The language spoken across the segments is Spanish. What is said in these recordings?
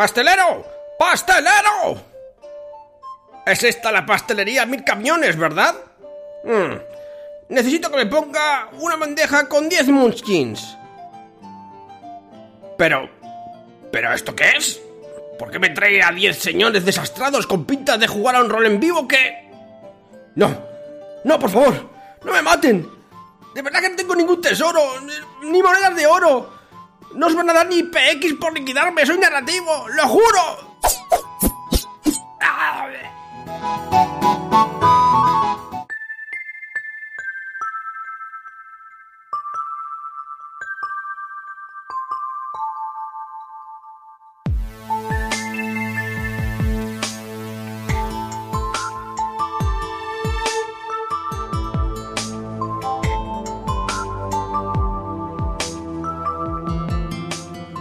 ¡Pastelero! ¡Pastelero! Es esta la pastelería Mil Camiones, ¿verdad? Hmm. Necesito que me ponga una bandeja con 10 munchkins. Pero... ¿Pero esto qué es? ¿Por qué me trae a 10 señores desastrados con pintas de jugar a un rol en vivo que... No, no, por favor, no me maten. De verdad que no tengo ningún tesoro, ni monedas de oro. No os van a dar ni PX por liquidarme, soy narrativo, lo juro.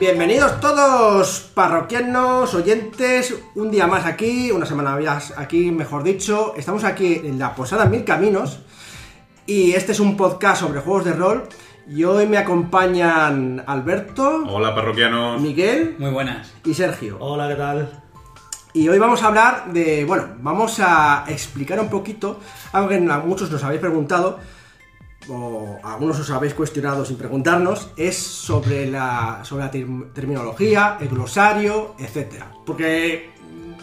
Bienvenidos todos, parroquianos, oyentes, un día más aquí, una semana más aquí, mejor dicho. Estamos aquí en la Posada Mil Caminos y este es un podcast sobre juegos de rol. Y hoy me acompañan Alberto, Hola, parroquianos. Miguel Muy buenas. y Sergio. Hola, ¿qué tal? Y hoy vamos a hablar de, bueno, vamos a explicar un poquito algo que a muchos nos habéis preguntado, o algunos os habéis cuestionado sin preguntarnos, es sobre la, sobre la ter- terminología, el glosario, etc. Porque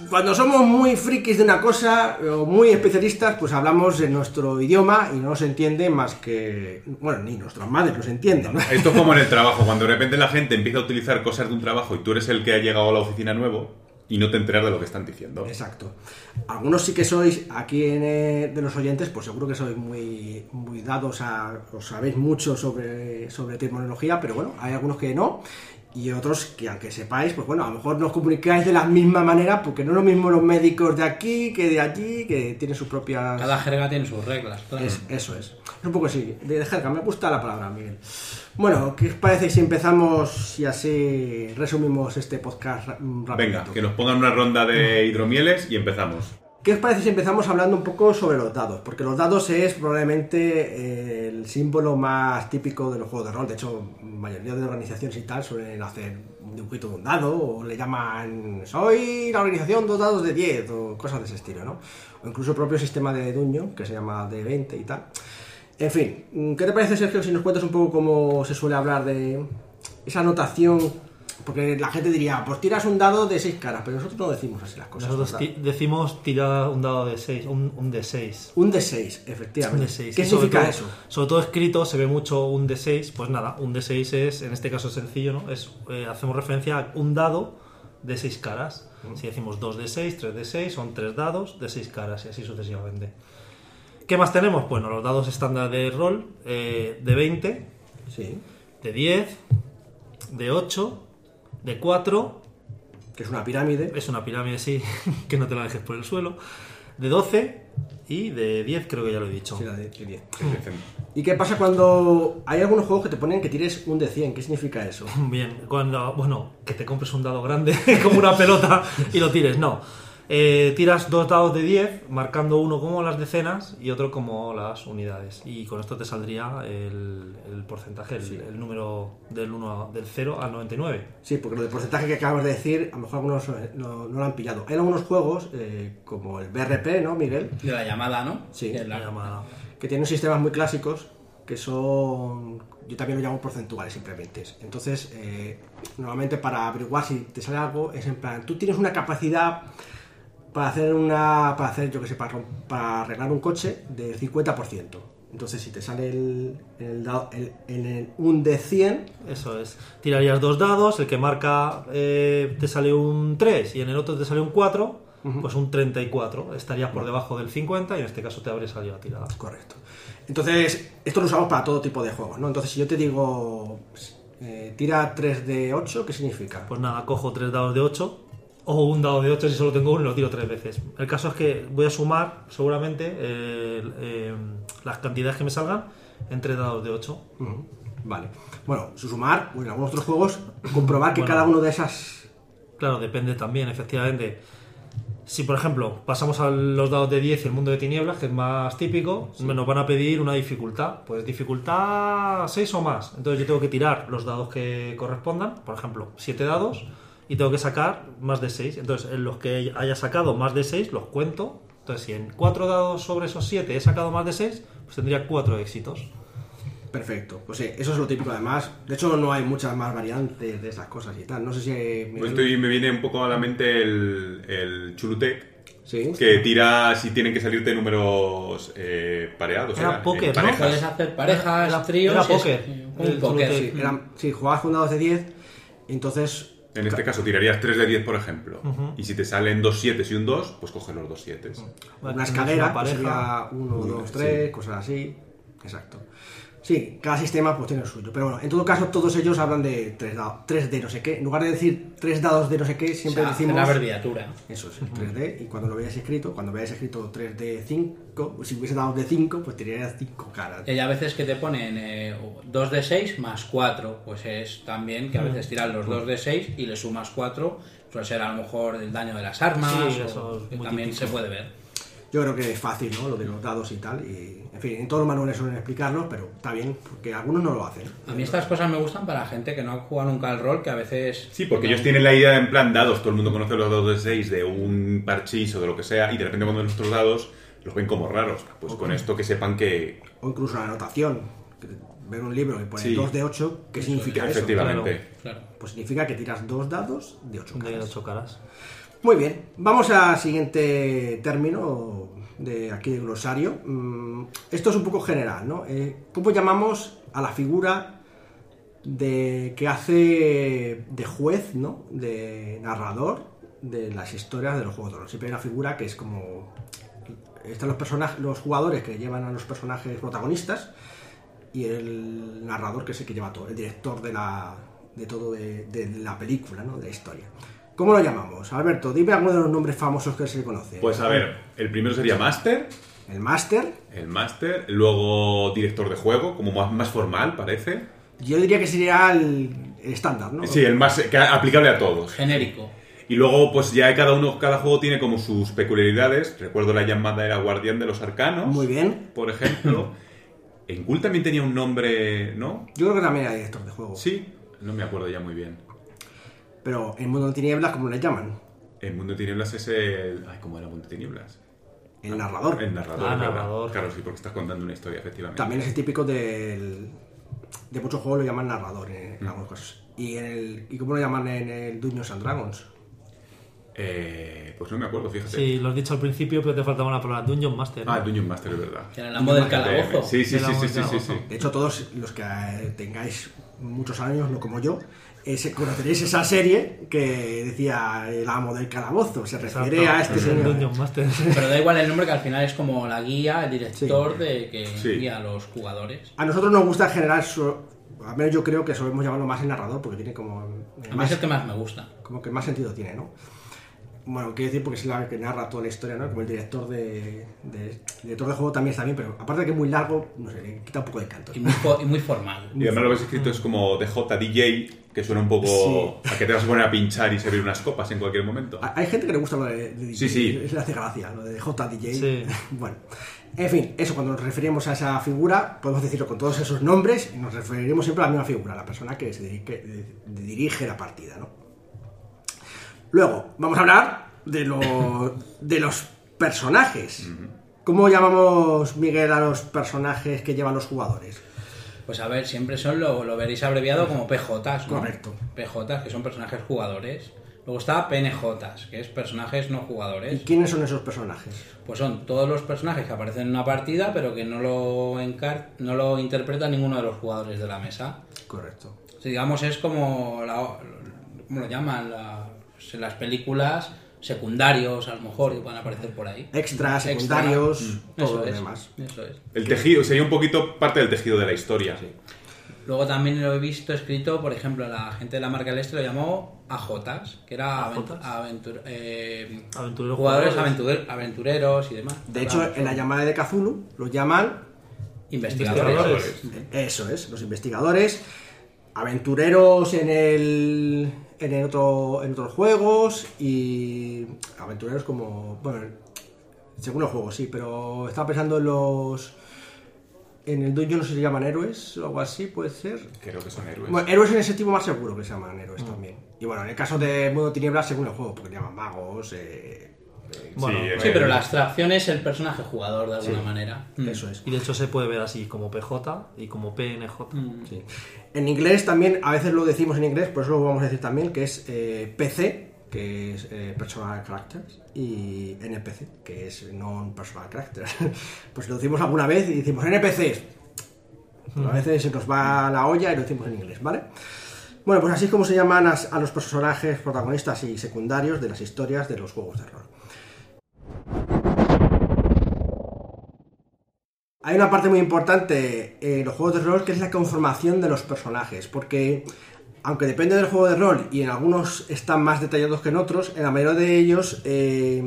cuando somos muy frikis de una cosa, o muy especialistas, pues hablamos en nuestro idioma y no se entiende más que, bueno, ni nuestras madres nos entienden, ¿no? Esto es como en el trabajo, cuando de repente la gente empieza a utilizar cosas de un trabajo y tú eres el que ha llegado a la oficina nuevo y no te enteras de lo que están diciendo. Exacto. Algunos sí que sois, aquí en, eh, de los oyentes, pues seguro que sois muy, muy dados a. os sabéis mucho sobre, sobre terminología, pero bueno, hay algunos que no. Y otros que, aunque sepáis, pues bueno, a lo mejor no os comunicáis de la misma manera, porque no es lo mismo los médicos de aquí que de allí, que tienen sus propias. Cada jerga tiene sus reglas. claro. Es- eso es. Un poco así. De jerga, me gusta la palabra, Miguel. Bueno, ¿qué os parece si empezamos y así resumimos este podcast ra- rapidito? Venga, que nos pongan una ronda de hidromieles y empezamos. ¿Qué os parece si empezamos hablando un poco sobre los dados? Porque los dados es probablemente eh, el símbolo más típico de los juegos de rol. De hecho, mayoría de organizaciones y tal suelen hacer un dibujito de un dado o le llaman soy la organización dos dados de 10 o cosas de ese estilo, ¿no? O incluso el propio sistema de Duño, que se llama de 20 y tal. En fin, ¿qué te parece, Sergio, si nos cuentas un poco cómo se suele hablar de esa notación? Porque la gente diría, pues tiras un dado de 6 caras, pero nosotros no decimos así las cosas. Nosotros ti- decimos tirar un dado de 6, un, un de 6. Un D6, Un efectivamente. de 6. ¿Qué significa eso? Sobre todo escrito se ve mucho un de 6. Pues nada, un de 6 es, en este caso es sencillo, ¿no? Es, eh, hacemos referencia a un dado de 6 caras. Si decimos 2 de 6, 3 de 6, son 3 dados de 6 caras y así sucesivamente. ¿Qué más tenemos? Bueno, los dados estándar de rol, eh, de 20, Sí, de 10, de 8, de 4, que es una pirámide. Es una pirámide, sí, que no te la dejes por el suelo. De 12 y de 10, creo que ya lo he dicho. Sí, la de- de 10. Empiecen. ¿Y qué pasa cuando hay algunos juegos que te ponen que tires un de 100? ¿Qué significa eso? Bien, cuando, bueno, que te compres un dado grande como una pelota y lo tires, no. Eh, tiras dos dados de 10, marcando uno como las decenas y otro como las unidades. Y con esto te saldría el, el porcentaje, el, el número del, 1, del 0 al 99. Sí, porque lo del porcentaje que acabas de decir, a lo mejor algunos eh, no, no lo han pillado. Hay algunos juegos, eh, como el BRP, ¿no, Miguel? De la llamada, ¿no? Sí. La la- llamada. Que tienen sistemas muy clásicos que son, yo también lo llamo porcentuales simplemente. Entonces, eh, normalmente para averiguar si te sale algo, es en plan, tú tienes una capacidad para hacer una, para hacer, yo que sé, para, para arreglar un coche de 50%. Entonces, si te sale el, el el- en el un de 100, Eso es. Tirarías dos dados, el que marca eh, te sale un 3 y en el otro te sale un 4, pues un 34. Estarías por debajo del 50 y en este caso te habría salido la tirada. Correcto. Entonces, esto lo usamos para todo tipo de juegos, ¿no? Entonces, si yo te digo, eh, tira 3 de 8, ¿qué significa? Pues nada, cojo tres dados de 8 o un dado de 8 si solo tengo uno lo tiro tres veces. El caso es que voy a sumar seguramente eh, eh, las cantidades que me salgan en tres dados de 8. Ujú, Vale. Bueno, su sumar, o en algunos otros juegos, comprobar que Bueno. cada uno de esas... Claro, depende también, efectivamente. Si, por ejemplo, pasamos a los dados de 10 y el mundo de tinieblas, que es más típico, nos van a pedir una dificultad. Pues dificultad 6 o más. Entonces yo tengo que tirar los dados que correspondan, por ejemplo, 7 dados, y tengo que sacar más de 6. Entonces, en los que haya sacado más de 6 los cuento. Entonces, si en 4 dados sobre esos 7 he sacado más de 6, pues tendría 4 éxitos. Perfecto. Pues sí, eso es lo típico además. De hecho, no hay muchas más variantes de esas cosas y tal. No sé si... Pues estoy- me viene un poco a la mente el, el Chulutec, Sí. que tira si tienen que salirte números eh, pareados. Era en póker, ¿no? parejas. Puedes hacer parejas, Era- tríos. era póker. Un póker. Sí, jugabas con dados de 10, entonces... En este caso tirarías 3 de 10, por ejemplo. Y si te salen dos 7 y un 2, pues coges los dos 7. Vale, una escalera, una pareja. sería 1, Uno, 2, 3, cosas así. Exacto. Sí, cada sistema pues tiene el suyo. Pero bueno, en todo caso, todos ellos hablan de 3, dados, 3 de no sé qué. En lugar de decir 3 dados de no sé qué, O siempre sea, decimos. la abreviatura. Eso es, el 3D. Y cuando lo veáis escrito, cuando veáis escrito 3D 5, si hubiese dados de 5, pues tirarías 5 caras. Y hay a veces que te ponen eh, 2 de 6 más 4. Pues es también que a veces tiran los 2 de 6 y le sumas 4. Suele ser a lo mejor el daño de las armas. Sí, o- eso es que muy también típico. se puede ver. Yo creo que es fácil, ¿no? Lo de los dados y tal. Y, en fin, en todos los manuales suelen explicarlo, pero está bien, porque algunos no lo hacen. A mí estas cosas me gustan para gente que no ha jugado nunca al rol, que a veces... Sí, porque ellos tienen la idea en plan dados, todo el mundo conoce los dados de 6 de un parchís o de lo que sea, y de repente cuando ven nuestros dados los ven como raros. Pues con esto que sepan que O incluso la anotación. Ver un libro que pone Sí. 2 de 8, ¿qué significa eso? efectivamente. Claro. Pues significa que tiras dos dados de 8 De 8 caras. Muy bien, vamos al siguiente término de aquí de glosario. Mm, Esto es un poco general, ¿no? Eh, ¿Cómo llamamos a la figura de que hace de juez, ¿no? De narrador de las historias de los juegos de rol. Siempre hay una figura que es como están los personajes, los jugadores que llevan a los personajes protagonistas y el narrador que es el que lleva todo, el director de la de todo de, de la película, ¿no? De la historia. ¿Cómo lo llamamos? Alberto, dime alguno de los nombres famosos que se conoce. Pues a ver, el primero sería Master, El máster, el Master, luego director de juego, como más, más formal parece. yo diría que sería el el estándar, ¿no? Sí, el más que- aplicable a todos. Genérico. Y luego, pues ya cada uno, cada juego tiene como sus peculiaridades. Recuerdo la llamada era Guardián de los Arcanos. Muy bien. Por ejemplo. en Cool también tenía un nombre, ¿no? Yo creo que también era director de juego. Sí, no me acuerdo ya muy bien. Pero en Mundo de Tinieblas, ¿cómo le llaman? El Mundo de Tinieblas es el. Ay, ¿cómo era Mundo de Tinieblas? El narrador. El narrador, Ah, narrador. Claro, sí, porque estás contando una historia, efectivamente. También es el típico del, de muchos juegos lo llaman narrador en, en Mm. algunos casos. ¿Y, en el, ¿Y cómo lo llaman en el Dungeons and Dragons? Eh, pues no me acuerdo, fíjate. Sí, lo has dicho al principio, pero te faltaba una palabra. Dungeon Master. ¿no? Ah, el Dungeon Master, es verdad. Que era el amo del calabozo. Sí, sí, sí, sí, sí, sí. De hecho, todos los que eh, tengáis muchos años, no como yo, conoceréis esa serie que decía el amo del calabozo. Se refiere Exacto, a este señor. Dungeon Master. Pero da igual el nombre que al final es como la guía, el director de que Sí. guía a los jugadores. A nosotros nos gusta en general, so- al menos yo creo que solemos llamarlo más el narrador porque tiene como, eh, A mí más, es el que más me gusta. como que más sentido tiene, ¿no? Bueno, quiero decir porque es la que narra toda la historia, ¿no? Como el director de, de- el director de juego también está bien, pero aparte de que es muy largo, no sé, le quita un poco de canto. Y muy, y muy formal. Y además lo ves escrito es como DJ DJ, que suena un poco a que te vas a poner a pinchar y servir unas copas en cualquier momento. Ha- Hay gente que le gusta lo de, de DJ, Sí, sí. le hace gracia, lo de JDJ. Sí. Bueno, en fin, eso cuando nos referimos a esa figura, podemos decirlo con todos esos nombres y nos referiremos siempre a la misma figura, a la persona que se de- de- dirige la partida, ¿no? Luego, vamos a hablar de, lo- de los personajes. ¿Cómo llamamos, Miguel, a los personajes que llevan los jugadores? Pues a ver, siempre son, lo, lo veréis abreviado como PJs, ¿no? Correcto. PJs, que son personajes jugadores. Luego está PNJs, que es personajes no ¿Y jugadores. quiénes son esos personajes? Pues son todos los personajes que aparecen en una partida, pero que no lo, encar no lo interpreta ninguno de los jugadores de la mesa. Correcto. O sea, digamos, es como, la, ¿cómo lo llaman? La- en las películas, secundarios, a lo mejor, que puedan aparecer por ahí. Extras, Extra. secundarios, Mm. todo Eso lo es, demás. Eso es. El tejido, sería un poquito parte del tejido de la historia. Luego también lo he visto escrito, por ejemplo, la gente de la marca del Este lo llamó AJs, que era aventur- eh, Aventureros jugadores jugadores. aventurer- aventureros y demás. De hecho, en la llamada de Cthulhu lo llaman investigadores. investigadores. Eso es, los investigadores, aventureros en el en el otro en otros juegos y aventureros como bueno, según los juegos sí, pero estaba pensando en los En el Dungeon no sé si se llaman héroes o algo así, puede ser. Creo que son héroes. Bueno, héroes en ese tipo más seguro que se llaman héroes también. Y bueno, en el caso de Mundo Tinieblas, según el juego, porque le llaman magos. eh, Bueno, Sí, Sí, eh, pero la abstracción es el personaje jugador de alguna manera. Mm. Eso es. Y de hecho se puede ver así como PJ y como PNJ. Sí. En inglés también, a veces lo decimos en inglés, por eso lo vamos a decir también, que es eh, PC, que es eh, Personal Characters, y NPC, que es Non-Personal Characters. pues lo decimos alguna vez y decimos NPCs. Pero a veces se nos va la olla y lo decimos en inglés, ¿vale? Bueno, pues así es como se llaman as- a los personajes protagonistas y secundarios de las historias de los juegos de rol. Hay una parte muy importante en los juegos de rol que es la conformación de los personajes, porque aunque depende del juego de rol y en algunos están más detallados que en otros, en la mayoría de ellos eh,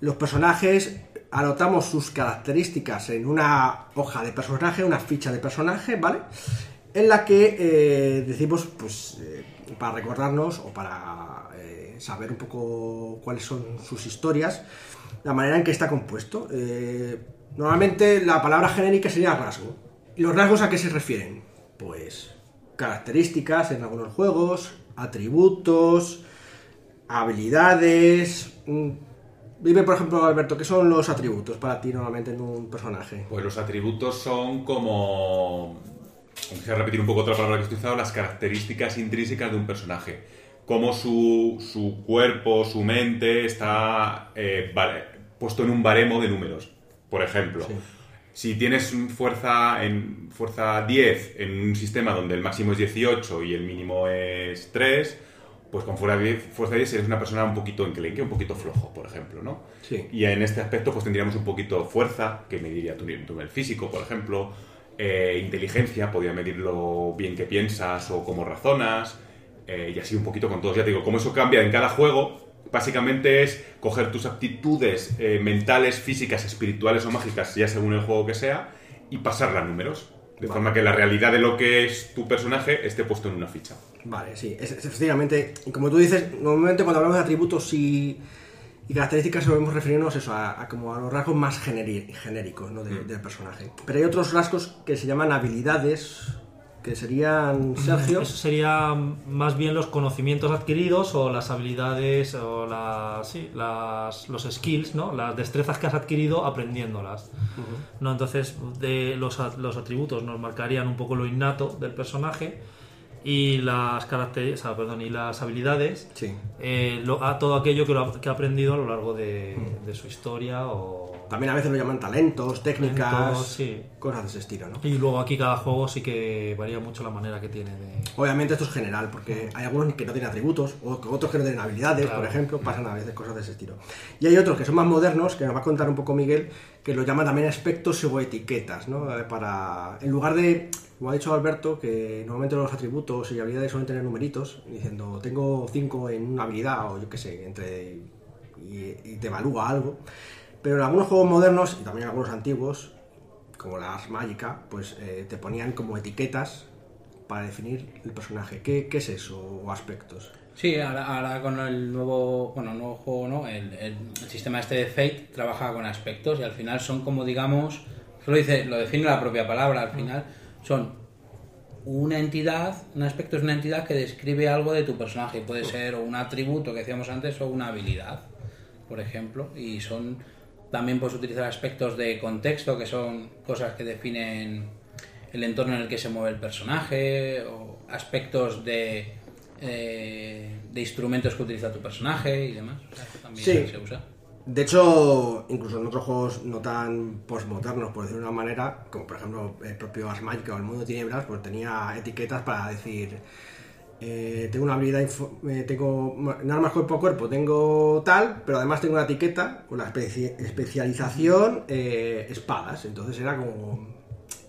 los personajes anotamos sus características en una hoja de personaje, una ficha de personaje, ¿vale? En la que eh, decimos, pues, eh, para recordarnos o para eh, saber un poco cuáles son sus historias, la manera en que está compuesto. Normalmente la palabra genérica sería rasgo. ¿Y los rasgos a qué se refieren? Pues características en algunos juegos, atributos, habilidades. mm, Dime, por ejemplo, Alberto, ¿qué son los atributos para ti normalmente en un personaje? Pues los atributos son como. Vamos a repetir un poco otra palabra que he utilizado, las características intrínsecas de un personaje. Cómo su, su cuerpo, su mente está eh, puesto en un baremo de números. Por ejemplo, Sí. si tienes fuerza, en, fuerza 10 en un sistema donde el máximo es 18 y el mínimo es 3, pues con fuerza 10, fuerza 10 eres una persona un poquito enclenque, un poquito flojo, por ejemplo, ¿no? Sí. Y en este aspecto pues tendríamos un poquito fuerza, que mediría tu, tu nivel físico, por ejemplo, eh, inteligencia, podría medir lo bien que piensas o cómo razonas, eh, y así un poquito con todos. Ya te digo, como eso cambia en cada juego, básicamente es coger tus aptitudes eh, mentales, físicas, espirituales o mágicas, ya según el juego que sea, y pasarla a números. De Vale. forma que la realidad de lo que es tu personaje esté puesto en una ficha. Vale, sí, es, es- efectivamente, como tú dices, normalmente cuando hablamos de atributos y, y características solemos referirnos eso, a, a como a los rasgos más generi- genéricos ¿no? de- del personaje. Pero hay otros rasgos que se llaman habilidades, que serían, Sergio, Eso serían más bien los conocimientos adquiridos o las habilidades o las, sí, las, los skills, ¿no? las destrezas que has adquirido aprendiéndolas. ¿no? Entonces, de los, los atributos nos marcarían un poco lo innato del personaje y las características, perdón, y las habilidades, sí. eh, lo- a todo aquello que, lo ha, que ha aprendido a lo largo de, de su historia o... También a veces lo llaman talentos, técnicas, Talentos, sí. cosas de ese estilo, ¿no? Y luego aquí cada juego sí que varía mucho la manera que tiene de... Obviamente esto es general, porque hay algunos que no tienen atributos, o otros que no tienen habilidades, Claro. por ejemplo, pasan a veces cosas de ese estilo. Y hay otros que son más modernos, que nos va a contar un poco Miguel, que lo llaman también aspectos o etiquetas, ¿no? Eh, Para, en lugar de, como ha dicho Alberto, que normalmente los atributos y habilidades suelen tener numeritos, diciendo, tengo 5 en una habilidad, o yo qué sé, entre y, y te evalúa algo. Pero en algunos juegos modernos, y también en algunos antiguos, como la Ars Magica, pues eh, te ponían como etiquetas para definir el personaje. ¿Qué, qué es eso? O aspectos. Sí, ahora, ahora con el nuevo, bueno, nuevo juego, ¿no? El, el- el sistema este de Fate trabaja con aspectos y al final son como, digamos, lo dice, lo define la propia palabra, al final son una entidad, un aspecto es una entidad que describe algo de tu personaje, puede ser o un atributo que decíamos antes o una habilidad, por ejemplo, y son también puedes utilizar aspectos de contexto que son cosas que definen el entorno en el que se mueve el personaje o aspectos de eh, de instrumentos que utiliza tu personaje y demás. O sea, también Sí. se usa. De hecho, incluso en otros juegos no tan postmodernos, por decirlo de una manera, como por ejemplo el propio Ars Magica o el Mundo de Tinieblas, pues tenía etiquetas para decir, eh, tengo una habilidad, eh, tengo en armas cuerpo a cuerpo, tengo tal, pero además tengo una etiqueta con la especi- especialización eh, espadas. Entonces era como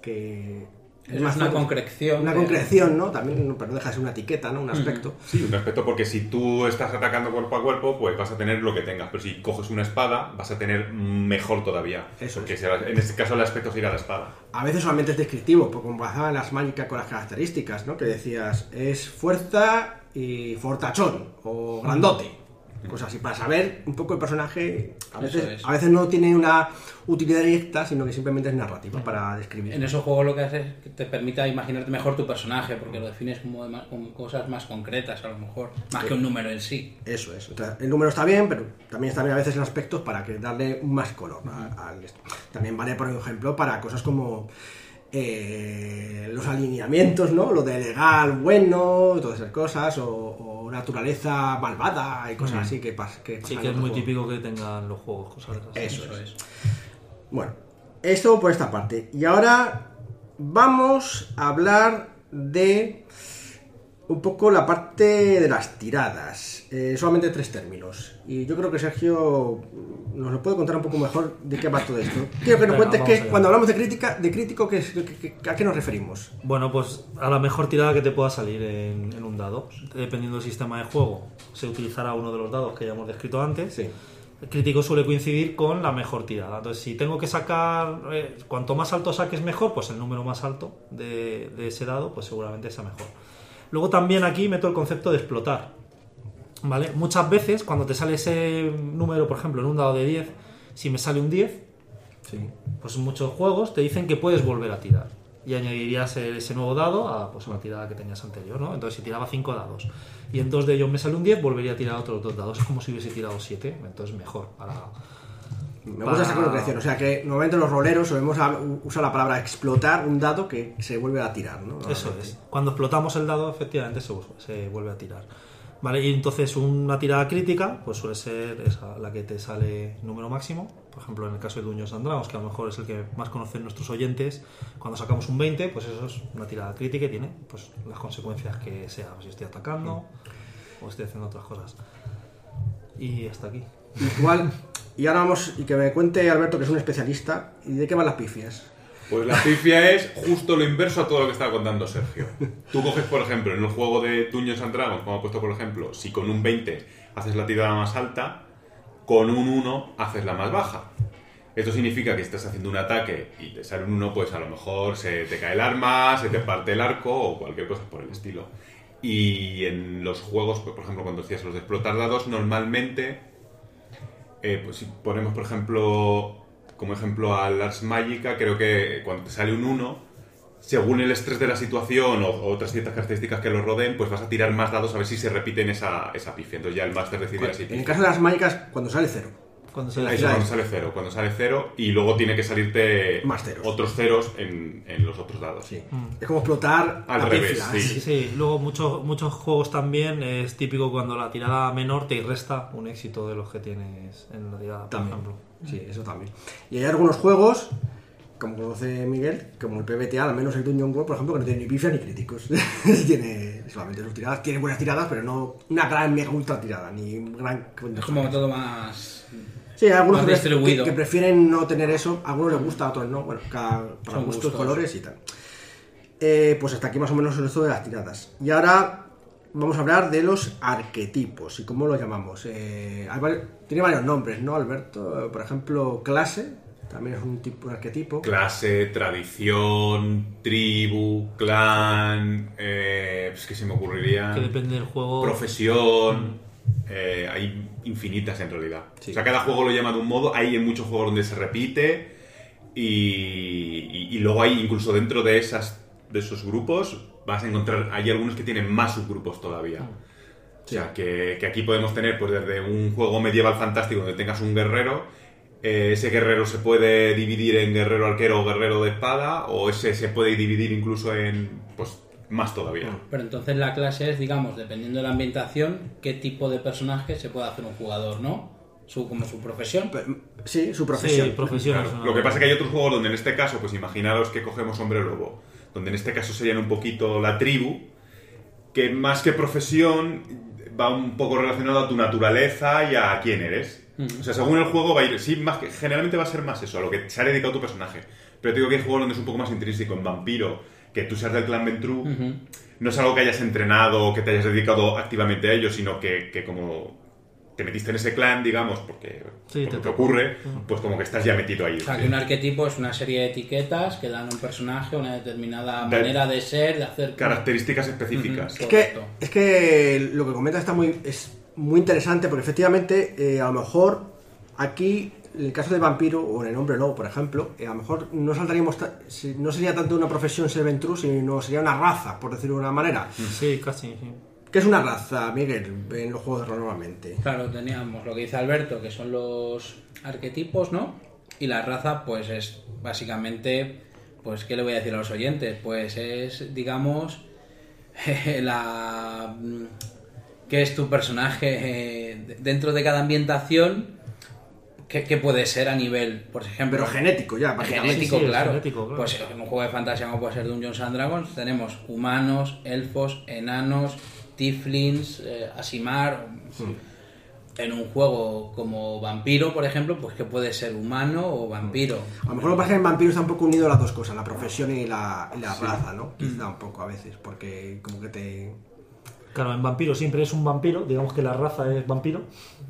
que... Es más una concreción Una de- concreción, ¿no? También, pero no deja de ser una etiqueta, ¿no? Un aspecto. Sí, un aspecto porque si tú estás atacando cuerpo a cuerpo, pues vas a tener lo que tengas. Pero si coges una espada, vas a tener mejor todavía. Eso porque es. en este caso el aspecto sería la espada. A veces solamente es descriptivo, porque como pasaban las mágicas con las características, ¿no? Que decías, es fuerza y fortachón, o grandote. Cosas así, para saber un poco el personaje. A veces, es. a veces no tiene una utilidad directa, sino que simplemente es narrativa para describir. En esos juegos lo que hace es que te permita imaginarte mejor tu personaje, porque lo defines como de cosas más concretas, a lo mejor, más que un número en sí. Eso es. O sea, el número está bien, pero también está bien a veces en aspectos para que darle más color al esto. También vale, por ejemplo, para cosas como eh, los alineamientos, ¿no? Lo de legal, bueno, todas esas cosas, o, o naturaleza malvada y cosas así que, pas- que Sí, pasan que en es muy juegos. típico que tengan los juegos cosas así. Eso Eso es. es. Bueno, esto por esta parte. Y ahora vamos a hablar de un poco la parte de las tiradas. Eh, solamente tres términos. Y yo creo que Sergio nos lo puede contar un poco mejor de qué va todo esto. Quiero que nos cuentes que cuando hablamos de crítica, de crítico, ¿qué qué- qué- ¿a qué nos referimos? Bueno, pues a la mejor tirada que te pueda salir en, en un dado. Dependiendo del sistema de juego, se utilizará uno de los dados que ya hemos descrito antes. Sí. El crítico suele coincidir con la mejor tirada. Entonces, si tengo que sacar, eh, cuanto más alto saques mejor, pues el número más alto de, de ese dado, pues seguramente sea mejor. Luego también aquí meto el concepto de explotar. ¿Vale? Muchas veces cuando te sale ese número, por ejemplo, en un dado de 10, si me sale un 10, Sí. pues muchos juegos te dicen que puedes volver a tirar. Y añadirías ese nuevo dado a, pues, a la tirada que tenías anterior, ¿no? Entonces, si tiraba 5 dados y en dos de ellos me sale un 10, volvería a tirar otros dos dados. Es como si hubiese tirado 7, entonces mejor. Para... Me gusta esa colocación. O sea que normalmente los roleros solemos usar la palabra explotar un dado que se vuelve a tirar, ¿no? Eso es. Cuando explotamos el dado, efectivamente se, se vuelve a tirar. ¿Vale? Y entonces una tirada crítica, pues suele ser esa, la que te sale número máximo. Por ejemplo, en el caso de Dungeons and Dragons, que a lo mejor es el que más conocen nuestros oyentes, cuando sacamos un 20, pues eso es una tirada crítica y tiene pues las consecuencias que sea, si estoy atacando o estoy haciendo otras cosas. Y hasta aquí. Igual. Y ahora vamos, y que me cuente Alberto, que es un especialista, ¿y de qué van las pifias? Pues la pifia es justo lo inverso a todo lo que estaba contando Sergio. Tú coges, por ejemplo, en el juego de Dungeons and Dragons, como ha puesto por ejemplo, si con un 20 haces la tirada más alta, con un 1 haces la más baja. Esto significa que estás haciendo un ataque y te sale un 1, pues a lo mejor se te cae el arma, se te parte el arco o cualquier cosa por el estilo. Y en los juegos, pues, por ejemplo, cuando decías los de explotar dados, normalmente eh, pues si ponemos, por ejemplo, como ejemplo al Ars Magica, creo que cuando te sale un 1, según el estrés de la situación o, o otras ciertas características que lo rodeen, pues vas a tirar más dados a ver si se repiten esa, esa pifia. Entonces ya el máster decidirá si En el caso de las mágicas, cuando sale cero. Cuando se Ahí es Eso cuando sale cero, cuando sale cero y luego tiene que salirte Más ceros. otros ceros en, en los otros dados. Sí. Es como explotar Al la revés, pifia, sí. Sí, sí. Luego muchos muchos juegos también es típico cuando la tirada menor te resta un éxito de los que tienes en la tirada, por También. ejemplo. Sí, eso también. Y hay algunos juegos, como conoce Miguel, como el PBTA, al menos el Dungeon World, por ejemplo, que no tiene ni pifia ni críticos. tiene solamente sus tiradas. Tiene buenas tiradas, pero no una gran mega ultra tirada, ni un gran... Es como todo más. Sí, hay algunos que, que, distribuido. que prefieren no tener eso. A algunos les gusta, a otros no. Bueno, cada, para Son gustos, gustos. colores y tal. Eh, pues hasta aquí más o menos esto de las tiradas. Y ahora vamos a hablar de los arquetipos y cómo los llamamos. Eh, hay tiene varios nombres, ¿no, Alberto? Por ejemplo, clase, también es un tipo de arquetipo. Clase, tradición, tribu, clan, eh, es que se me ocurriría... Que depende del juego. profesión. eh, hay infinitas en realidad. Sí. O sea, cada juego lo llama de un modo. Hay en muchos juegos donde se repite. Y, y- y luego hay incluso dentro de esas de esos grupos vas a encontrar. Hay algunos que tienen más subgrupos todavía. O sea, que, que aquí podemos tener pues desde un juego medieval fantástico donde tengas un guerrero. eh, ese guerrero se puede dividir en guerrero arquero o guerrero de espada. O ese se puede dividir incluso en. Pues más todavía. Pero entonces la clase es, digamos, dependiendo de la ambientación, qué tipo de personaje se puede hacer un jugador, ¿no? Su, como su profesión. Sí, su profesión. Sí, profesión. Claro, es una- Lo que pasa es que hay otros juegos donde en este caso, pues imaginaros que cogemos hombre lobo, donde en este caso serían un poquito la tribu, que más que profesión va un poco relacionado a tu naturaleza y a quién eres. O sea, según el juego va a ir, sí, más que, generalmente va a ser más eso, a lo que se ha dedicado tu personaje. Pero te digo que hay juegos donde es un poco más intrínseco, en Vampiro, que tú seas del clan Ventru, no es algo que hayas entrenado o que te hayas dedicado activamente a ello, sino que, que como te metiste en ese clan, digamos, porque, Sí, porque te ocurre, pues como que estás ya metido ahí. O sea, que un arquetipo es una serie de etiquetas que dan a un personaje una determinada De- manera de ser, de hacer... Características específicas. Es que, es que lo que comenta está muy. Es muy interesante porque efectivamente eh, a lo mejor aquí el caso de vampiro o en el hombre lobo por ejemplo eh, a lo mejor no saltaríamos no sería tanto una profesión ser true sino sería una raza por decirlo de una manera Sí, casi. sí. ¿qué es una raza Miguel en los juegos de rol normalmente? Claro, teníamos lo que dice Alberto, que son los arquetipos, ¿no? Y la raza, pues es básicamente, pues, ¿qué le voy a decir a los oyentes? Pues es, digamos, la... ¿Qué es tu personaje eh, dentro de cada ambientación? ¿Qué, qué puede ser a nivel, por ejemplo... pero genético ya. Genético, Sí, sí, claro. genético, claro. Pues en un juego de fantasía como puede ser Dungeons and Dragons, tenemos humanos, elfos, enanos, tieflings, eh, asimar. En un juego como vampiro, por ejemplo, pues que puede ser humano o vampiro. a lo mejor lo que pasa es que en vampiro está un poco unido las dos cosas la profesión y la, y la raza ¿no? quizá un poco a veces porque como que te Claro, en vampiro siempre es un vampiro, digamos que la raza es vampiro,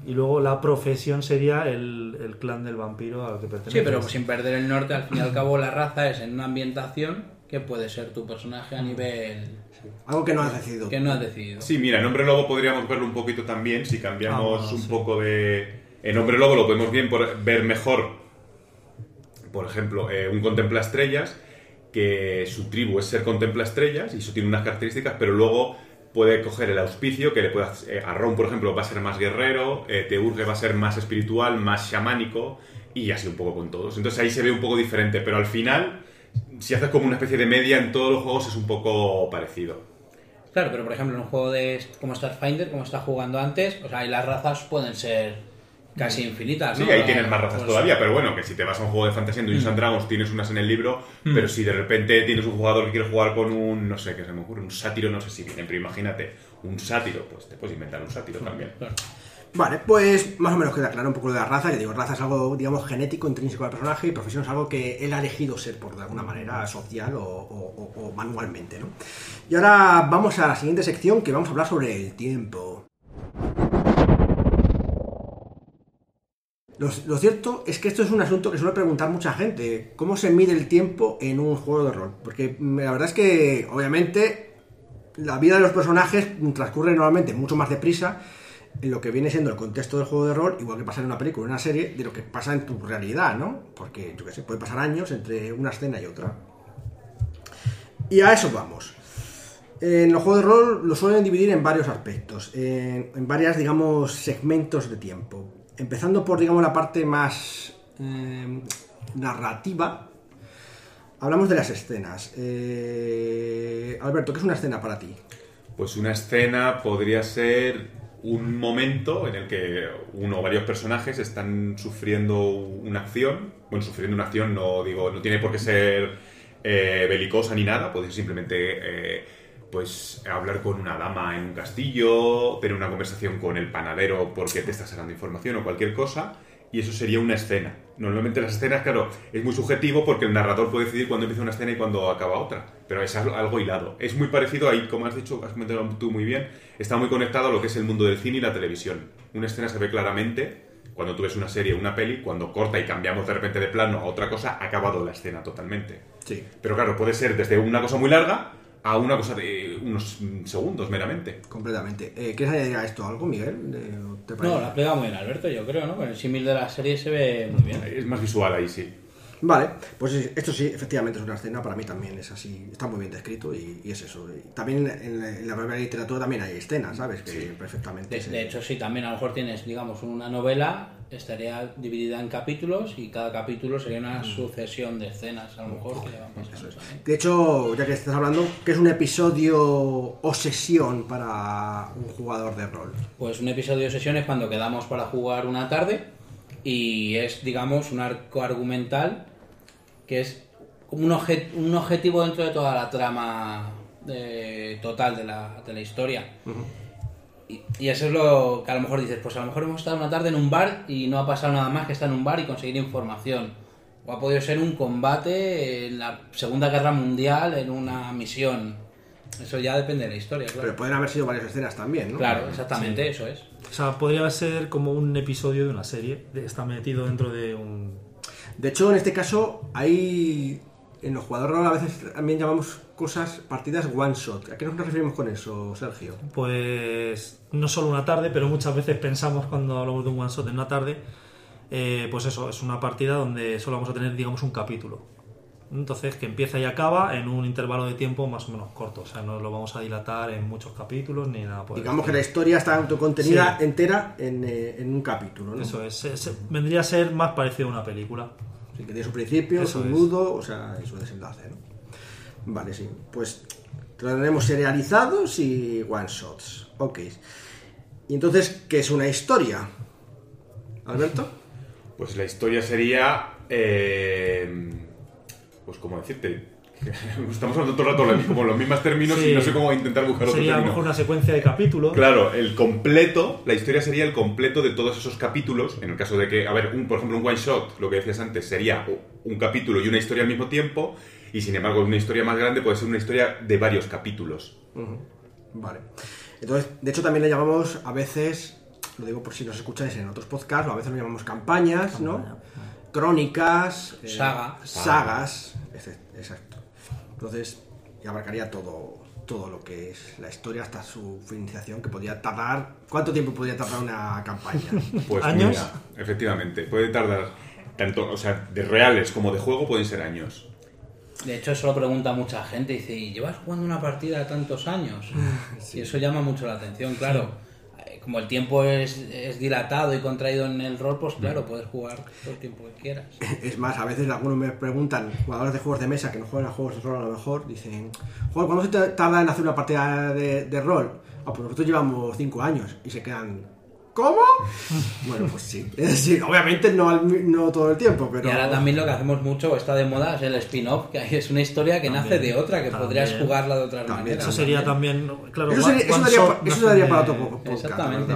y luego la profesión sería el, el clan del vampiro al que pertenece. Sí, pero sin perder el norte, al fin y al cabo la raza es en una ambientación que puede ser tu personaje a nivel algo que no has decidido que no has decidido. Sí, mira, en Hombre Lobo podríamos verlo un poquito también si cambiamos Ah, bueno, un sí. poco de... En Hombre Lobo lo podemos bien por- ver mejor, por ejemplo, eh, un contempla estrellas, que su tribu es ser contempla estrellas y eso tiene unas características, pero luego puede coger el auspicio que le puede hacer... eh, Arrón, por ejemplo, va a ser más guerrero, eh, Teurge va a ser más espiritual, más chamánico y así un poco con todos. Entonces ahí se ve un poco diferente, pero al final, si haces como una especie de media en todos los juegos es un poco parecido. Claro, pero por ejemplo en un juego de como Starfinder, como está jugando antes, o sea, ahí las razas pueden ser casi infinitas, Sí, ¿no? ahí Eh, tienes más razas pues, todavía, pero bueno, que si te vas a un juego de fantasía en Dungeons and Dragons tienes unas en el libro, pero si de repente tienes un jugador que quiere jugar con un, no sé, qué se me ocurre, un sátiro, no sé si viene, pero imagínate, un sátiro, pues te puedes inventar un sátiro también. claro. Vale, pues más o menos queda claro un poco lo de la raza. Que digo, raza es algo, digamos, genético, intrínseco al personaje y profesión es algo que él ha elegido ser por de alguna manera social o, o- o- o manualmente, ¿no? Y ahora vamos a la siguiente sección que vamos a hablar sobre el tiempo. Lo, cierto es que esto es un asunto que suele preguntar mucha gente. ¿Cómo se mide el tiempo en un juego de rol? Porque mm, la verdad es que, obviamente, la vida de los personajes transcurre normalmente mucho más deprisa en lo que viene siendo el contexto del juego de rol, igual que pasa en una película o una serie, de lo que pasa en tu realidad, ¿no? Porque, yo qué sé, puede pasar años entre una escena y otra. Y a eso vamos. En los juegos de rol lo suelen dividir en varios aspectos, en, en varias, digamos, segmentos de tiempo. Empezando por, digamos, la parte más eh, narrativa, hablamos de las escenas. Eh, Alberto, ¿qué es una escena para ti? Pues una escena podría ser un momento en el que uno o varios personajes están sufriendo una acción. Bueno, sufriendo una acción no digo, no tiene por qué ser eh, belicosa ni nada, puede ser simplemente eh, pues hablar con una dama en un castillo, tener una conversación con el panadero porque te está sacando información o cualquier cosa, y eso sería una escena. Normalmente las escenas, claro, es muy subjetivo porque el narrador puede decidir cuándo empieza una escena y cuándo acaba otra, pero es algo, algo hilado. Es muy parecido ahí, como has dicho, has comentado tú muy bien, está muy conectado a lo que es el mundo del cine y la televisión. Una escena se ve claramente cuando tú ves una serie o una peli, cuando corta y cambiamos de repente de plano a otra cosa, ha acabado la escena totalmente. Sí. Pero claro, puede ser desde una cosa muy larga a una cosa de unos segundos meramente. Completamente. Eh, ¿Quieres añadir a esto algo, Miguel? No, lo ha pegado muy bien Alberto, yo creo, ¿no? Con el símil de la serie se ve muy bien. Es más visual ahí, sí. Vale, pues esto sí, efectivamente es una escena, para mí también es así, está muy bien descrito y, y es eso. Y también en la, en la propia literatura también hay escenas, ¿sabes? Que perfectamente... De, se- de hecho, sí, también a lo mejor tienes, digamos, una novela, estaría dividida en capítulos y cada capítulo sería una sucesión de escenas, a lo mejor, que van pasando también. De hecho, ya que estás hablando, ¿qué es un episodio o sesión para un jugador de rol? Pues un episodio de sesión es cuando quedamos para jugar una tarde y es, digamos, un arco argumental que es como un, obje- un objetivo dentro de toda la trama eh, total de la, de la historia. y, y eso es lo que a lo mejor dices, pues a lo mejor hemos estado una tarde en un bar y no ha pasado nada más que estar en un bar y conseguir información. O ha podido ser un combate en la Segunda Guerra Mundial en una misión. Eso ya depende de la historia, claro. Pero pueden haber sido varias escenas también, ¿no? Claro, exactamente, eso es. O sea, podría ser como un episodio de una serie. Está metido dentro de un. De hecho, en este caso hay en los jugadores a veces también llamamos cosas partidas one shot. ¿A qué nos referimos con eso, Sergio? Pues no solo una tarde, pero muchas veces pensamos cuando hablamos de un one shot en una tarde, eh, pues eso, es una partida donde solo vamos a tener, digamos, un capítulo. Entonces, que empieza y acaba en un intervalo de tiempo más o menos corto. O sea, no lo vamos a dilatar en muchos capítulos ni nada por el Digamos que la historia está autocontenida Sí. entera en, eh, en un capítulo, ¿no? Eso es, se- se- vendría a ser más parecido a una película. Sí, que tiene su principio, Eso su es. nudo, o sea, y su desenlace, ¿no? Vale, sí. Pues tenemos serializados y one shots. Ok. Y entonces, ¿qué es una historia? ¿Alberto? Pues la historia sería. eh, pues, ¿cómo decirte? Estamos hablando todo el rato como los mismos términos Sí. y no sé cómo intentar buscar otro Sería a lo término. mejor una secuencia de capítulos. Claro, el completo, la historia sería el completo de todos esos capítulos. En el caso de que, a ver, un, por ejemplo, un one shot, lo que decías antes, sería un capítulo y una historia al mismo tiempo. Y sin embargo, una historia más grande puede ser una historia de varios capítulos. Vale. Entonces, de hecho, también le llamamos a veces, lo digo por si nos escucháis en otros podcasts, o a veces lo llamamos campañas, ¿no? Crónicas, eh, Saga. sagas, exacto. Entonces, y abarcaría todo, todo lo que es la historia hasta su finalización, que podría tardar. ¿Cuánto tiempo podría tardar una campaña? Pues ¿Años? mira, efectivamente, puede tardar tanto, o sea, de reales como de juego pueden ser años. De hecho, eso lo pregunta mucha gente. Dice, ¿y llevas jugando una partida tantos años? Y eso llama mucho la atención, claro. Como el tiempo es, es dilatado y contraído en el rol, pues claro, puedes jugar todo el tiempo que quieras. Es más, a veces algunos me preguntan, jugadores de juegos de mesa que no juegan a juegos de rol a lo mejor, dicen, joder, ¿cuánto se te tarda en hacer una partida de, de rol? Ah, pues nosotros llevamos 5 años y se quedan, ¿cómo? bueno, pues sí. Es decir, obviamente no, al mi- no todo el tiempo, pero... Y ahora también lo que hacemos mucho, está de moda, es el spin-off, que es una historia que nace de otra, que También. podrías jugarla de otras También. maneras. Eso sería también, claro, Eso sería, eso daría, eso daría para otro po- podcast, Exactamente.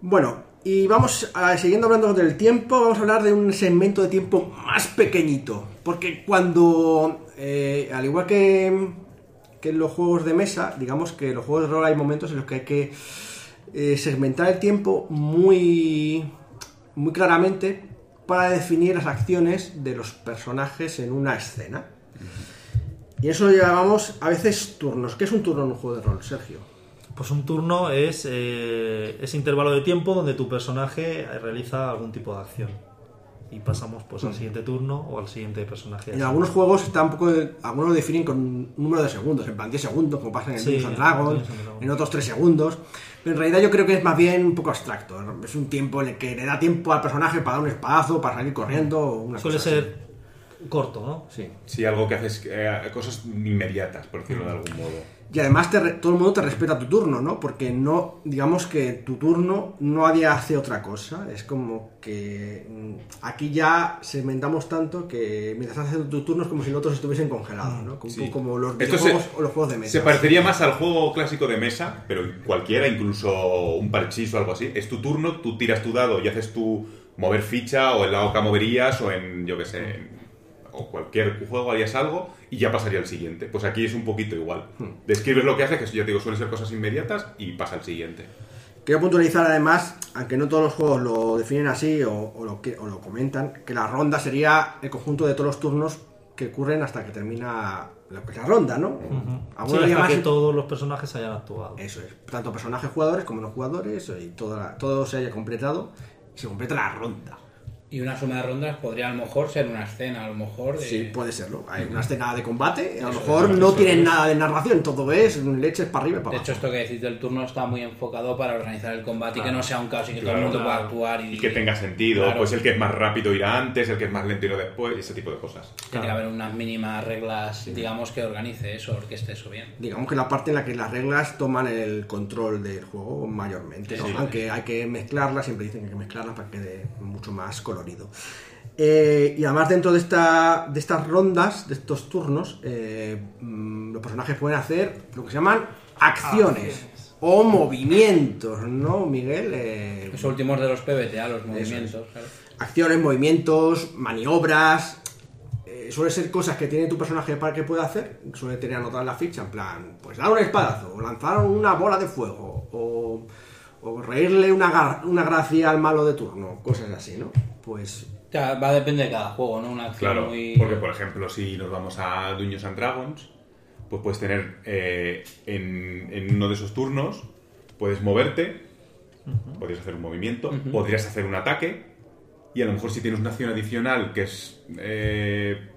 Bueno, y vamos, a, siguiendo hablando del tiempo, vamos a hablar de un segmento de tiempo más pequeñito. Porque cuando, eh, al igual que, que en los juegos de mesa, digamos que en los juegos de rol hay momentos en los que hay que eh, segmentar el tiempo muy, muy claramente para definir las acciones de los personajes en una escena. Y eso lo llamamos a veces turnos. ¿Qué es un turno en un juego de rol, Sergio? Pues un turno es eh, ese intervalo de tiempo donde tu personaje realiza algún tipo de acción. Y pasamos pues al siguiente turno o al siguiente personaje. En algunos juegos está un poco. Algunos lo definen con un número de segundos, en plan 10 segundos, como pasa en el Sí, Dungeons Dragons. en otros 3 segundos. Pero en realidad yo creo que es más bien un poco abstracto. ¿no? Es un tiempo en el que le da tiempo al personaje para dar un espadazo, para salir corriendo, o una Suele cosa así. ser corto, ¿no? Sí. Sí, algo que haces, eh, cosas inmediatas, por decirlo de algún modo. Y además te re- todo el mundo te respeta tu turno, ¿no? Porque no, digamos que tu turno no nadie hace otra cosa. Es como que mm, aquí ya segmentamos tanto que mientras haces tu turno es como si los otros estuviesen congelados, ¿no? Como, Sí. como los videojuegos se- o los juegos de mesa. Se parecería más al juego clásico de mesa, pero cualquiera, incluso un parchís o algo así. Es tu turno, tú tiras tu dado y haces tu mover ficha o en la oca moverías o en, yo qué sé, en- o cualquier juego harías algo y ya pasaría al siguiente. Pues aquí es un poquito igual. Describes lo que hace, que ya te digo, suelen ser cosas inmediatas y pasa al siguiente. Quiero puntualizar además, aunque no todos los juegos lo definen así o, o lo, que, o lo comentan, que la ronda sería el conjunto de todos los turnos que ocurren hasta que termina la ronda, ¿no? Sí, Algunos hasta llaman que así- todos los personajes hayan actuado. Eso es, tanto personajes jugadores como no jugadores y toda la- todo se haya completado y se completa la ronda. Y una suma de rondas podría a lo mejor ser una escena, a lo mejor de... Sí, puede serlo. Hay una escena de combate, a lo mejor es, no tienen es. nada de narración, todo es leches para arriba y para De abajo. hecho, esto que decís del turno está muy enfocado para organizar el combate y que Claro. no sea un caos y que todo Claro, el mundo claro. pueda actuar y, Y que tenga sentido, Claro. pues el que es más rápido irá antes, el que es más lento irá después, ese tipo de cosas. Tiene que haber unas mínimas reglas, digamos, que organice eso, orqueste eso bien. Digamos que la parte en la que las reglas toman el control del juego mayormente, ¿no? Sí. aunque hay que mezclarlas, siempre dicen que hay que mezclarlas para que quede mucho más colorido. Eh, y además dentro de, esta, de estas rondas, de estos turnos, eh, mm, los personajes pueden hacer lo que se llaman acciones o movimientos, ¿no, Miguel? Eh, Los últimos de los PBTA, los movimientos. claro. acciones, movimientos, maniobras. eh, suele ser cosas que tiene tu personaje para que pueda hacer. Suele tener anotada en la ficha, en plan, pues dar un espadazo, o lanzar una bola de fuego, o, o reírle una, una gracia al malo de turno, cosas así, ¿no? Pues O sea, va a depender de cada juego, ¿no? Una acción Claro, muy... porque por ejemplo, si nos vamos a Dungeons and Dragons, pues puedes tener eh, en, en uno de esos turnos, puedes moverte, podrías hacer un movimiento, podrías hacer un ataque, y a lo mejor si tienes una acción adicional que es eh,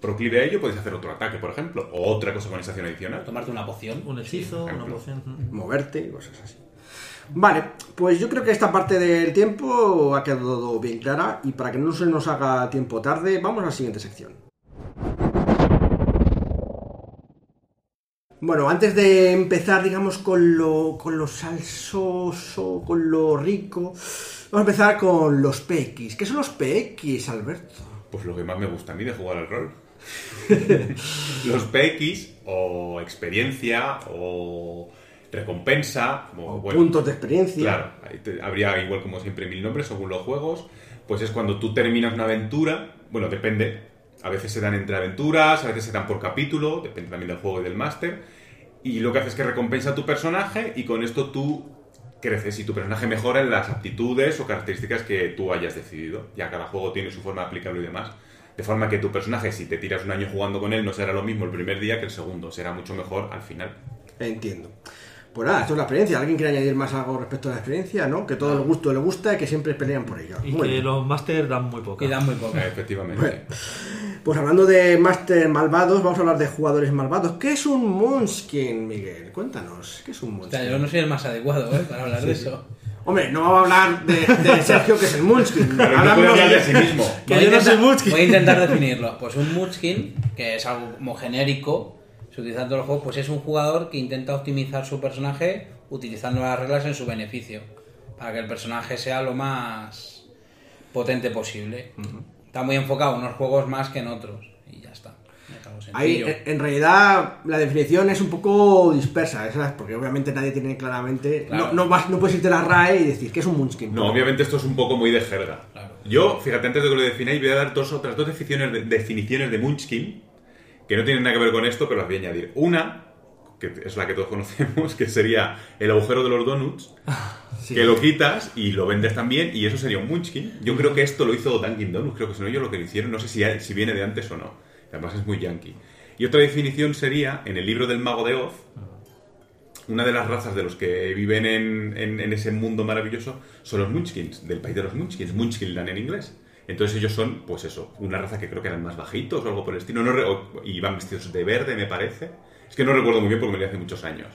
proclive a ello, puedes hacer otro ataque, por ejemplo, o otra cosa con esa acción adicional. Tomarte una poción. Un hechizo, una poción. moverte y cosas así. Vale, pues yo creo que esta parte del tiempo ha quedado bien clara y para que no se nos haga tiempo tarde, vamos a la siguiente sección. Bueno, antes de empezar, digamos, con lo, con salsoso, con lo rico, vamos a empezar con los PX. ¿Qué son los PX, Alberto? Pues lo que más me gusta a mí de jugar al rol. Los PX, o experiencia, o recompensa, o, bueno, Puntos de experiencia. Claro, ahí te- habría igual como siempre mil nombres según los juegos. Pues es cuando tú terminas una aventura, bueno, depende. A veces se dan entre aventuras, a veces se dan por capítulo, depende también del juego y del máster. Y lo que hace es que recompensa a tu personaje y con esto tú creces y tu personaje mejora en las aptitudes o características que tú hayas decidido. Ya cada juego tiene su forma de aplicarlo y demás. De forma que tu personaje, si te tiras un año jugando con él, no será lo mismo el primer día que el segundo, será mucho mejor al final. Entiendo. Pues nada, esto es la experiencia. ¿Alguien quiere añadir más algo respecto a la experiencia? ¿No? Que todo el gusto le gusta y que siempre pelean por ello. Y que los máster dan muy poco. Y dan muy poco. Eh, Efectivamente. Bueno. Pues hablando de Master malvados, vamos a hablar de jugadores malvados. ¿Qué es un Munchkin, Miguel? Cuéntanos, ¿qué es un O sea, yo no soy el más adecuado, ¿eh? Para hablar de eso. Hombre, no vamos a hablar de, de Sergio, que es el Munchkin. No Hablamos de de- sí mismo. Que yo no soy Munchkin. Voy a intentar definirlo. Pues un Munchkin, que es algo como genérico, se utiliza en todos los juegos, pues es un jugador que intenta optimizar su personaje utilizando las reglas en su beneficio. Para que el personaje sea lo más potente posible. Está muy enfocado en unos juegos más que en otros. Y ya está. Ahí, en, en realidad, la definición es un poco dispersa, ¿sabes? Porque obviamente nadie tiene claramente... Claro. No, no, vas, no puedes irte a la RAE y decir que es un Munchkin. No, obviamente esto es un poco muy de jerga. Claro. Yo, fíjate, antes de que lo defináis, voy a dar dos, otras dos definiciones de, definiciones de Munchkin, que no tienen nada que ver con esto, pero las voy a añadir. Una, que es la que todos conocemos, que sería el agujero de los donuts, Sí. que lo quitas y lo vendes también, y eso sería un Munchkin. Yo creo que esto lo hizo Dunkin' Donuts, creo que son ellos lo que lo hicieron, no sé si, si viene de antes o no. Además es muy yankee. Y otra definición sería, en el libro del mago de Oz, una de las razas de los que viven en, en- en ese mundo maravilloso son los Munchkins, del país de los Munchkins, Munchkinland en inglés. Entonces ellos son, pues eso, una raza que creo que eran más bajitos o algo por el estilo, no y van vestidos de verde, me parece. Es que no recuerdo muy bien porque me lo hace muchos años.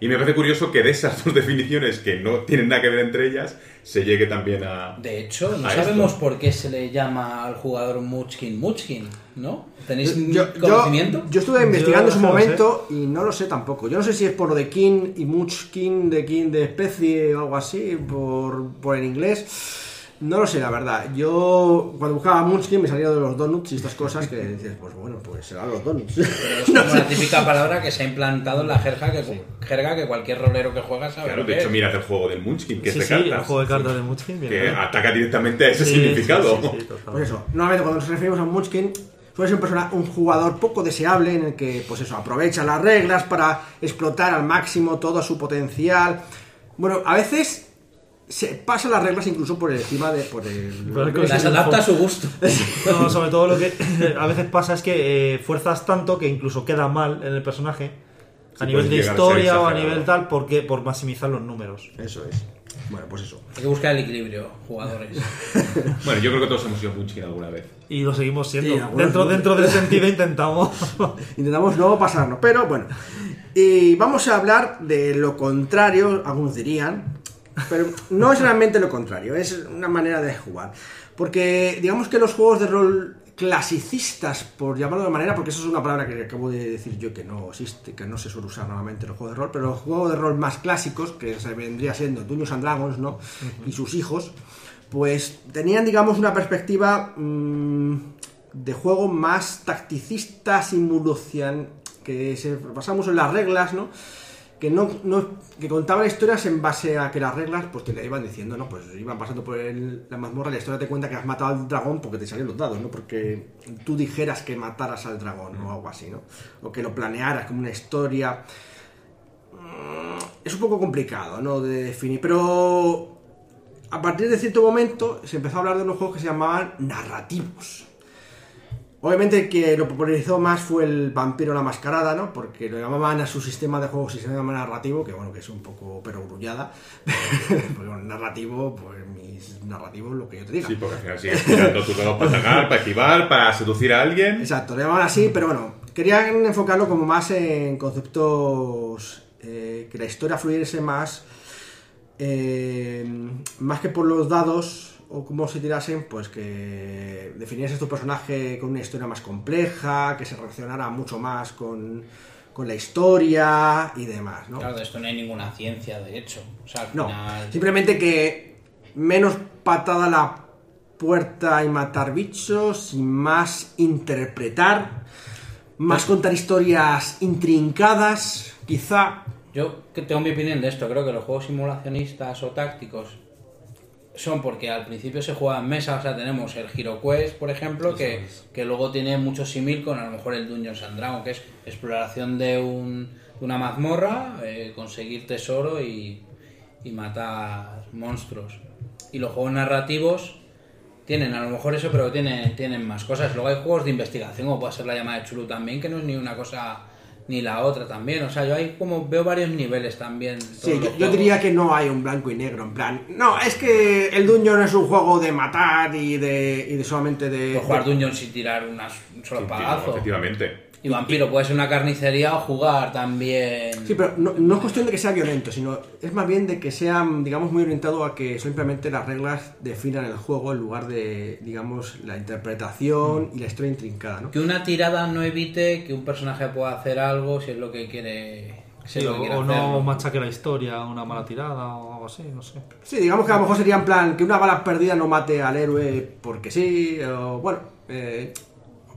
Y me parece curioso que de esas dos definiciones que no tienen nada que ver entre ellas, se llegue también a... De hecho, no sabemos esto. por qué se le llama al jugador Munchkin Munchkin, ¿no? ¿Tenéis Yo, yo- conocimiento? yo estuve investigando en su lo sé. momento y no lo sé tampoco. Yo no sé si es por lo de kin y munchkin, de kin de especie o algo así, por, por el inglés. No lo sé, la verdad. Yo cuando buscaba munchkin me salía de los donuts y estas cosas que dices, pues bueno, pues serán los donuts. Pero es como la típica palabra que se ha implantado en la jerga que, jerga que cualquier rolero que juega sabe. Claro, de hecho, es. mirad el juego del Munchkin, que Sí, es sí, de el juego de cartas de Munchkin. bien, que bien. ataca directamente a ese Sí, significado. sí, sí, sí. Pues eso, normalmente cuando nos referimos a un Munchkin, suele ser un, persona, un jugador poco deseable en el que, pues eso, aprovecha las reglas para explotar al máximo todo su potencial. Bueno, a veces se pasa las reglas incluso por encima de. Por el, Las adapta a su gusto. No, sobre todo lo que a veces pasa es que eh, fuerzas tanto que incluso queda mal en el personaje Sí, a nivel de a historia o a nivel tal porque por maximizar los números. Eso es. Bueno, pues eso. Hay que buscar el equilibrio, jugadores. Bueno, yo creo que todos hemos sido Munchkin alguna vez. Y lo seguimos siendo. Sí, dentro, dentro del sentido intentamos. Intentamos no pasarnos, pero bueno. Y vamos a hablar de lo contrario, algunos dirían, pero no es realmente lo contrario, es una manera de jugar. Porque digamos que los juegos de rol clasicistas, por llamarlo de manera, porque eso es una palabra que acabo de decir yo que no existe, que no se suele usar normalmente en los juegos de rol, pero los juegos de rol más clásicos, que se vendría siendo Dungeons and Dragons, ¿no? Y sus hijos, pues tenían, digamos, una perspectiva mm, de juego más tacticista, simulación, que se mucho en las reglas, ¿no? Que no, no- que contaban historias en base a que las reglas, pues te iban diciendo, ¿no? Pues iban pasando por el- la mazmorra la historia te cuenta que has matado al dragón porque te salían los dados, ¿no? Porque tú dijeras que mataras al dragón o algo así, ¿no? O que lo planearas como una historia. Mm, Es un poco complicado, ¿no? De definir, pero a partir de cierto momento se empezó a hablar de unos juegos que se llamaban narrativos. Obviamente el que lo popularizó más fue el Vampiro la Mascarada, ¿no? Porque lo llamaban a su sistema de juegos sistema narrativo, que bueno, que es un poco perogrullada. Porque bueno, narrativo, pues mis narrativos, lo que yo te diga. Sí, porque al final sigues tirando tus dados para atacar, para esquivar, para seducir a alguien. Exacto, lo llamaban así, pero bueno, querían enfocarlo como más en conceptos eh, que la historia fluyese más, eh, más que por los dados o cómo se tirasen, pues que definieses tu personaje con una historia más compleja, que se relacionara mucho más con, con la historia y demás, ¿no? Claro, de esto no hay ninguna ciencia, de hecho. O sea, al No, simplemente que menos patada a la puerta y matar bichos y más interpretar, más contar historias intrincadas, quizá. Yo que tengo mi opinión de esto, creo que los juegos simulacionistas o tácticos son porque al principio se juega en mesa, o sea, tenemos el Hero Quest, por ejemplo, que, que luego tiene mucho simil con a lo mejor el Dungeons and Dragons, que es exploración de, un, de una mazmorra, eh, conseguir tesoro y, y matar monstruos. Y los juegos narrativos tienen a lo mejor eso, pero tienen, tienen más cosas. Luego hay juegos de investigación, como puede ser la llamada de Chulu también, que no es ni una cosa ni la otra también. O sea, yo ahí como veo varios niveles también. Sí, yo, diría que no hay un blanco y negro, en plan. No, es que el Dungeon es un juego de matar y de, y de solamente de. Puedes jugar Dungeons y tirar unas, un solo Sí, pagazo. Efectivamente. Y Vampiro puede ser una carnicería o jugar también. Sí, pero no, no es cuestión de que sea violento, sino es más bien de que sea, digamos, muy orientado a que simplemente las reglas definan el juego en lugar de, digamos, la interpretación y la historia intrincada, ¿no? Que una tirada no evite que un personaje pueda hacer algo si es lo que quiere. Sí, lo o, o ¿no? machaque la historia, una mala tirada o algo así, no sé. Sí, digamos que a lo mejor sería en plan que una bala perdida no mate al héroe porque sí, o bueno, eh,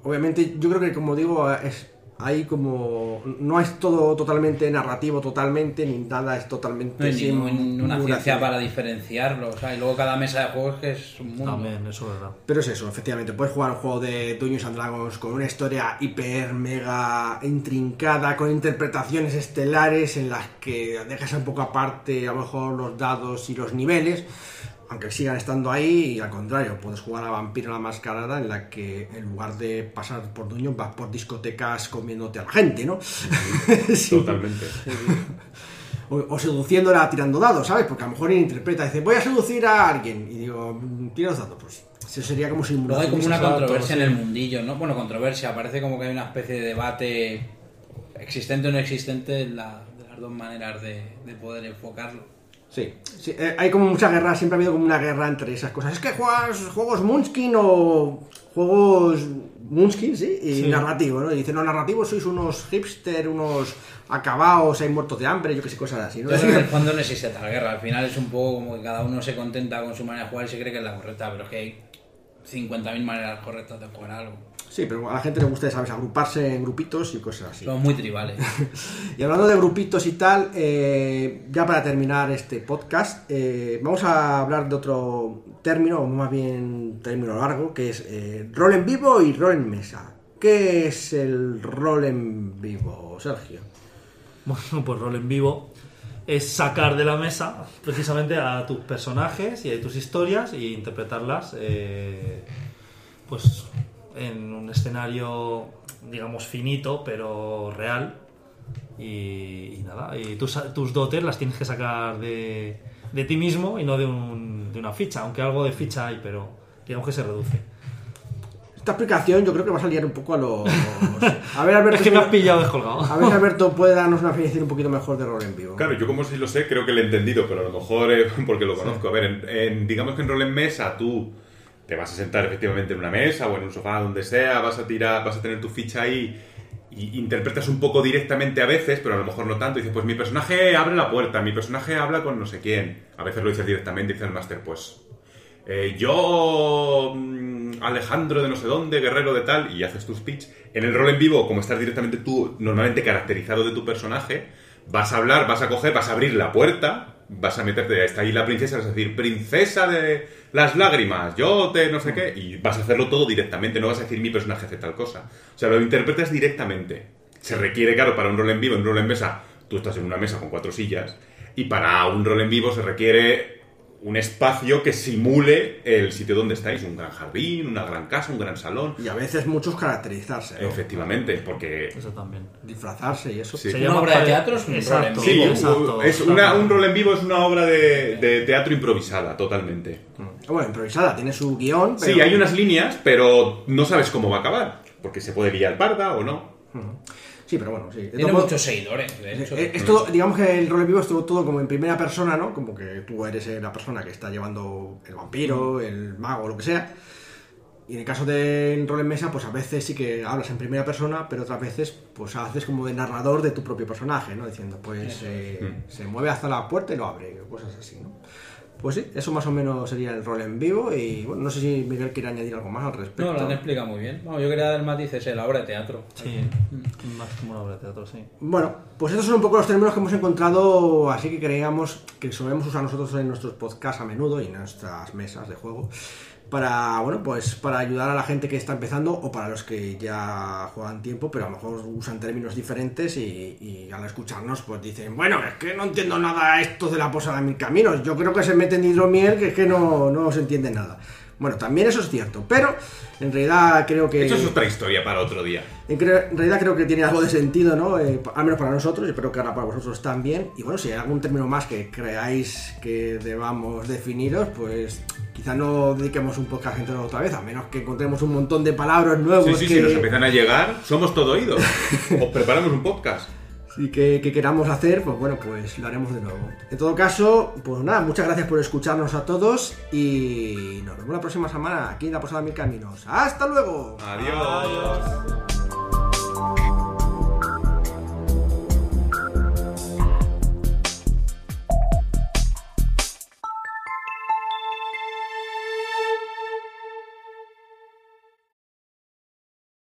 obviamente yo creo que como digo, es hay como no es todo totalmente narrativo totalmente ni nada es totalmente No hay sin ningún- una ninguna ciencia para diferenciarlo. O sea, y luego cada mesa de juegos que es un mundo. También, eso es verdad. Pero es eso, efectivamente, puedes jugar un juego de Dungeons and Dragons con una historia hiper, mega intrincada, con interpretaciones estelares en las que dejas un poco aparte a lo mejor los dados y los niveles, aunque sigan estando ahí, y al contrario, puedes jugar a Vampiro la Mascarada en la que en lugar de pasar por Dungeons vas por discotecas comiéndote a la gente, ¿no? Sí. Totalmente. O, o seduciéndola tirando dados, ¿sabes? Porque a lo mejor ella interpreta, dice, voy a seducir a alguien. Y digo, "Mm, tira los dados, pues eso sería como Luego hay como una controversia en el mundillo, ¿no? Bueno, controversia, parece como que hay una especie de debate existente o no existente de, la- de las dos maneras de, de poder enfocarlo. Sí, sí, eh, hay como mucha guerra, siempre ha habido como una guerra entre esas cosas. Es que juegas juegos Munchkin o juegos Munchkin, sí, y Sí. narrativo, ¿no? Y dicen, no, narrativos sois unos hipster, unos acabados, hay muertos de hambre, yo que sé, cosas así, ¿no? Que en el fondo no existe tal guerra, al final es un poco como que cada uno se contenta con su manera de jugar y se cree que es la correcta, pero es que hay 50.000 maneras correctas de jugar algo. Sí, pero a la gente le gusta, ¿sabes? Agruparse en grupitos y cosas así. Somos muy tribales. Y hablando de grupitos y tal, eh, ya para terminar este podcast, eh, vamos a hablar de otro término, o más bien término largo, que es eh, rol en vivo y rol en mesa. ¿Qué es el rol en vivo, Sergio? Bueno, pues rol en vivo es sacar de la mesa precisamente a tus personajes y a tus historias e interpretarlas eh, pues en un escenario digamos finito pero real. Y, y nada y tus, tus dotes las tienes que sacar de, de ti mismo y no de, un- de una ficha aunque algo de ficha hay pero digamos que se reduce. Esta explicación yo creo que va a salir un poco a los... A ver, Alberto, es que me has pillado descolgado. a ver Alberto puede darnos una definición un poquito mejor de rol en vivo. Claro, yo como si lo sé, creo que lo he entendido, pero a lo mejor eh, porque lo conozco. A ver, en- en- digamos que en rol en mesa tú te vas a sentar efectivamente en una mesa o en un sofá, donde sea, vas a tirar, vas a tener tu ficha ahí y interpretas un poco directamente a veces, pero a lo mejor no tanto. Dices, pues mi personaje abre la puerta, mi personaje habla con no sé quién. A veces lo dices directamente, dice el máster, pues eh, yo, mm, Alejandro de no sé dónde, guerrero de tal, y haces tu speech. En el rol en vivo, como estás directamente tú, normalmente caracterizado de tu personaje, vas a hablar, vas a coger, vas a abrir la puerta, vas a meterte, está ahí la princesa, vas a decir, princesa de las lágrimas, yo te no sé qué, y vas a hacerlo todo directamente, no vas a decir mi personaje hace tal cosa. O sea, lo interpretas directamente. Se requiere, claro, para un rol en vivo, en un rol en mesa, tú estás en una mesa con cuatro sillas, y para un rol en vivo se requiere un espacio que simule el sitio donde estáis, un gran jardín, una gran casa, un gran salón. Y a veces muchos caracterizarse, ¿no? Efectivamente, porque Eso también. disfrazarse y eso. Sí. Se Una llama obra de teatro es un Exacto, rol en vivo. Sí, exacto, es una, un rol en vivo es una obra de, de teatro improvisada, totalmente. Bueno, improvisada, tiene su guion. Sí, hay unas líneas, pero no sabes cómo va a acabar, porque se puede liar parda o no. Sí, pero bueno, sí. Tiene muchos seguidores, de hecho. Eh, Es todo, digamos que el rol en vivo es todo, como en primera persona, ¿no? Como que tú eres eh, la persona que está llevando el vampiro, el mago, lo que sea. Y en el caso del rol en mesa, pues a veces sí que hablas en primera persona, pero otras veces pues haces como de narrador de tu propio personaje, ¿no? Diciendo, pues eh, se mueve hasta la puerta y lo abre, o cosas así, ¿no? Pues sí, eso más o menos sería el rol en vivo y bueno, no sé si Miguel quiere añadir algo más al respecto. No, lo han explicado muy bien. Bueno, yo quería dar el matiz ese, la obra de teatro. Sí, más como una obra de teatro, sí. Bueno, pues estos son un poco los términos que hemos encontrado, así que creíamos que solemos usar nosotros en nuestros podcasts a menudo y en nuestras mesas de juego para, bueno, pues para ayudar a la gente que está empezando o para los que ya juegan tiempo, pero a lo mejor usan términos diferentes y, al escucharnos pues dicen, bueno, es que no entiendo nada esto de la posada de mil caminos, yo creo que se meten hidromiel que es que no, no se entiende nada. Bueno, también eso es cierto, pero en realidad creo que... Eso es otra historia para otro día. En, en realidad creo que tiene algo de sentido, ¿no? Eh, al menos para nosotros, y espero que ahora para vosotros también. Y bueno, si hay algún término más que creáis que debamos definiros, pues quizá no dediquemos un podcast entero otra vez, a menos que encontremos un montón de palabras nuevas Sí, sí, que, sí, nos empiezan a llegar, somos todo oídos. Os preparamos un podcast. Sí, que, que queramos hacer, pues bueno, pues lo haremos de nuevo. En todo caso, pues nada, muchas gracias por escucharnos a todos y nos vemos la próxima semana aquí en la Posada Mil Caminos. ¡Hasta luego! Adiós.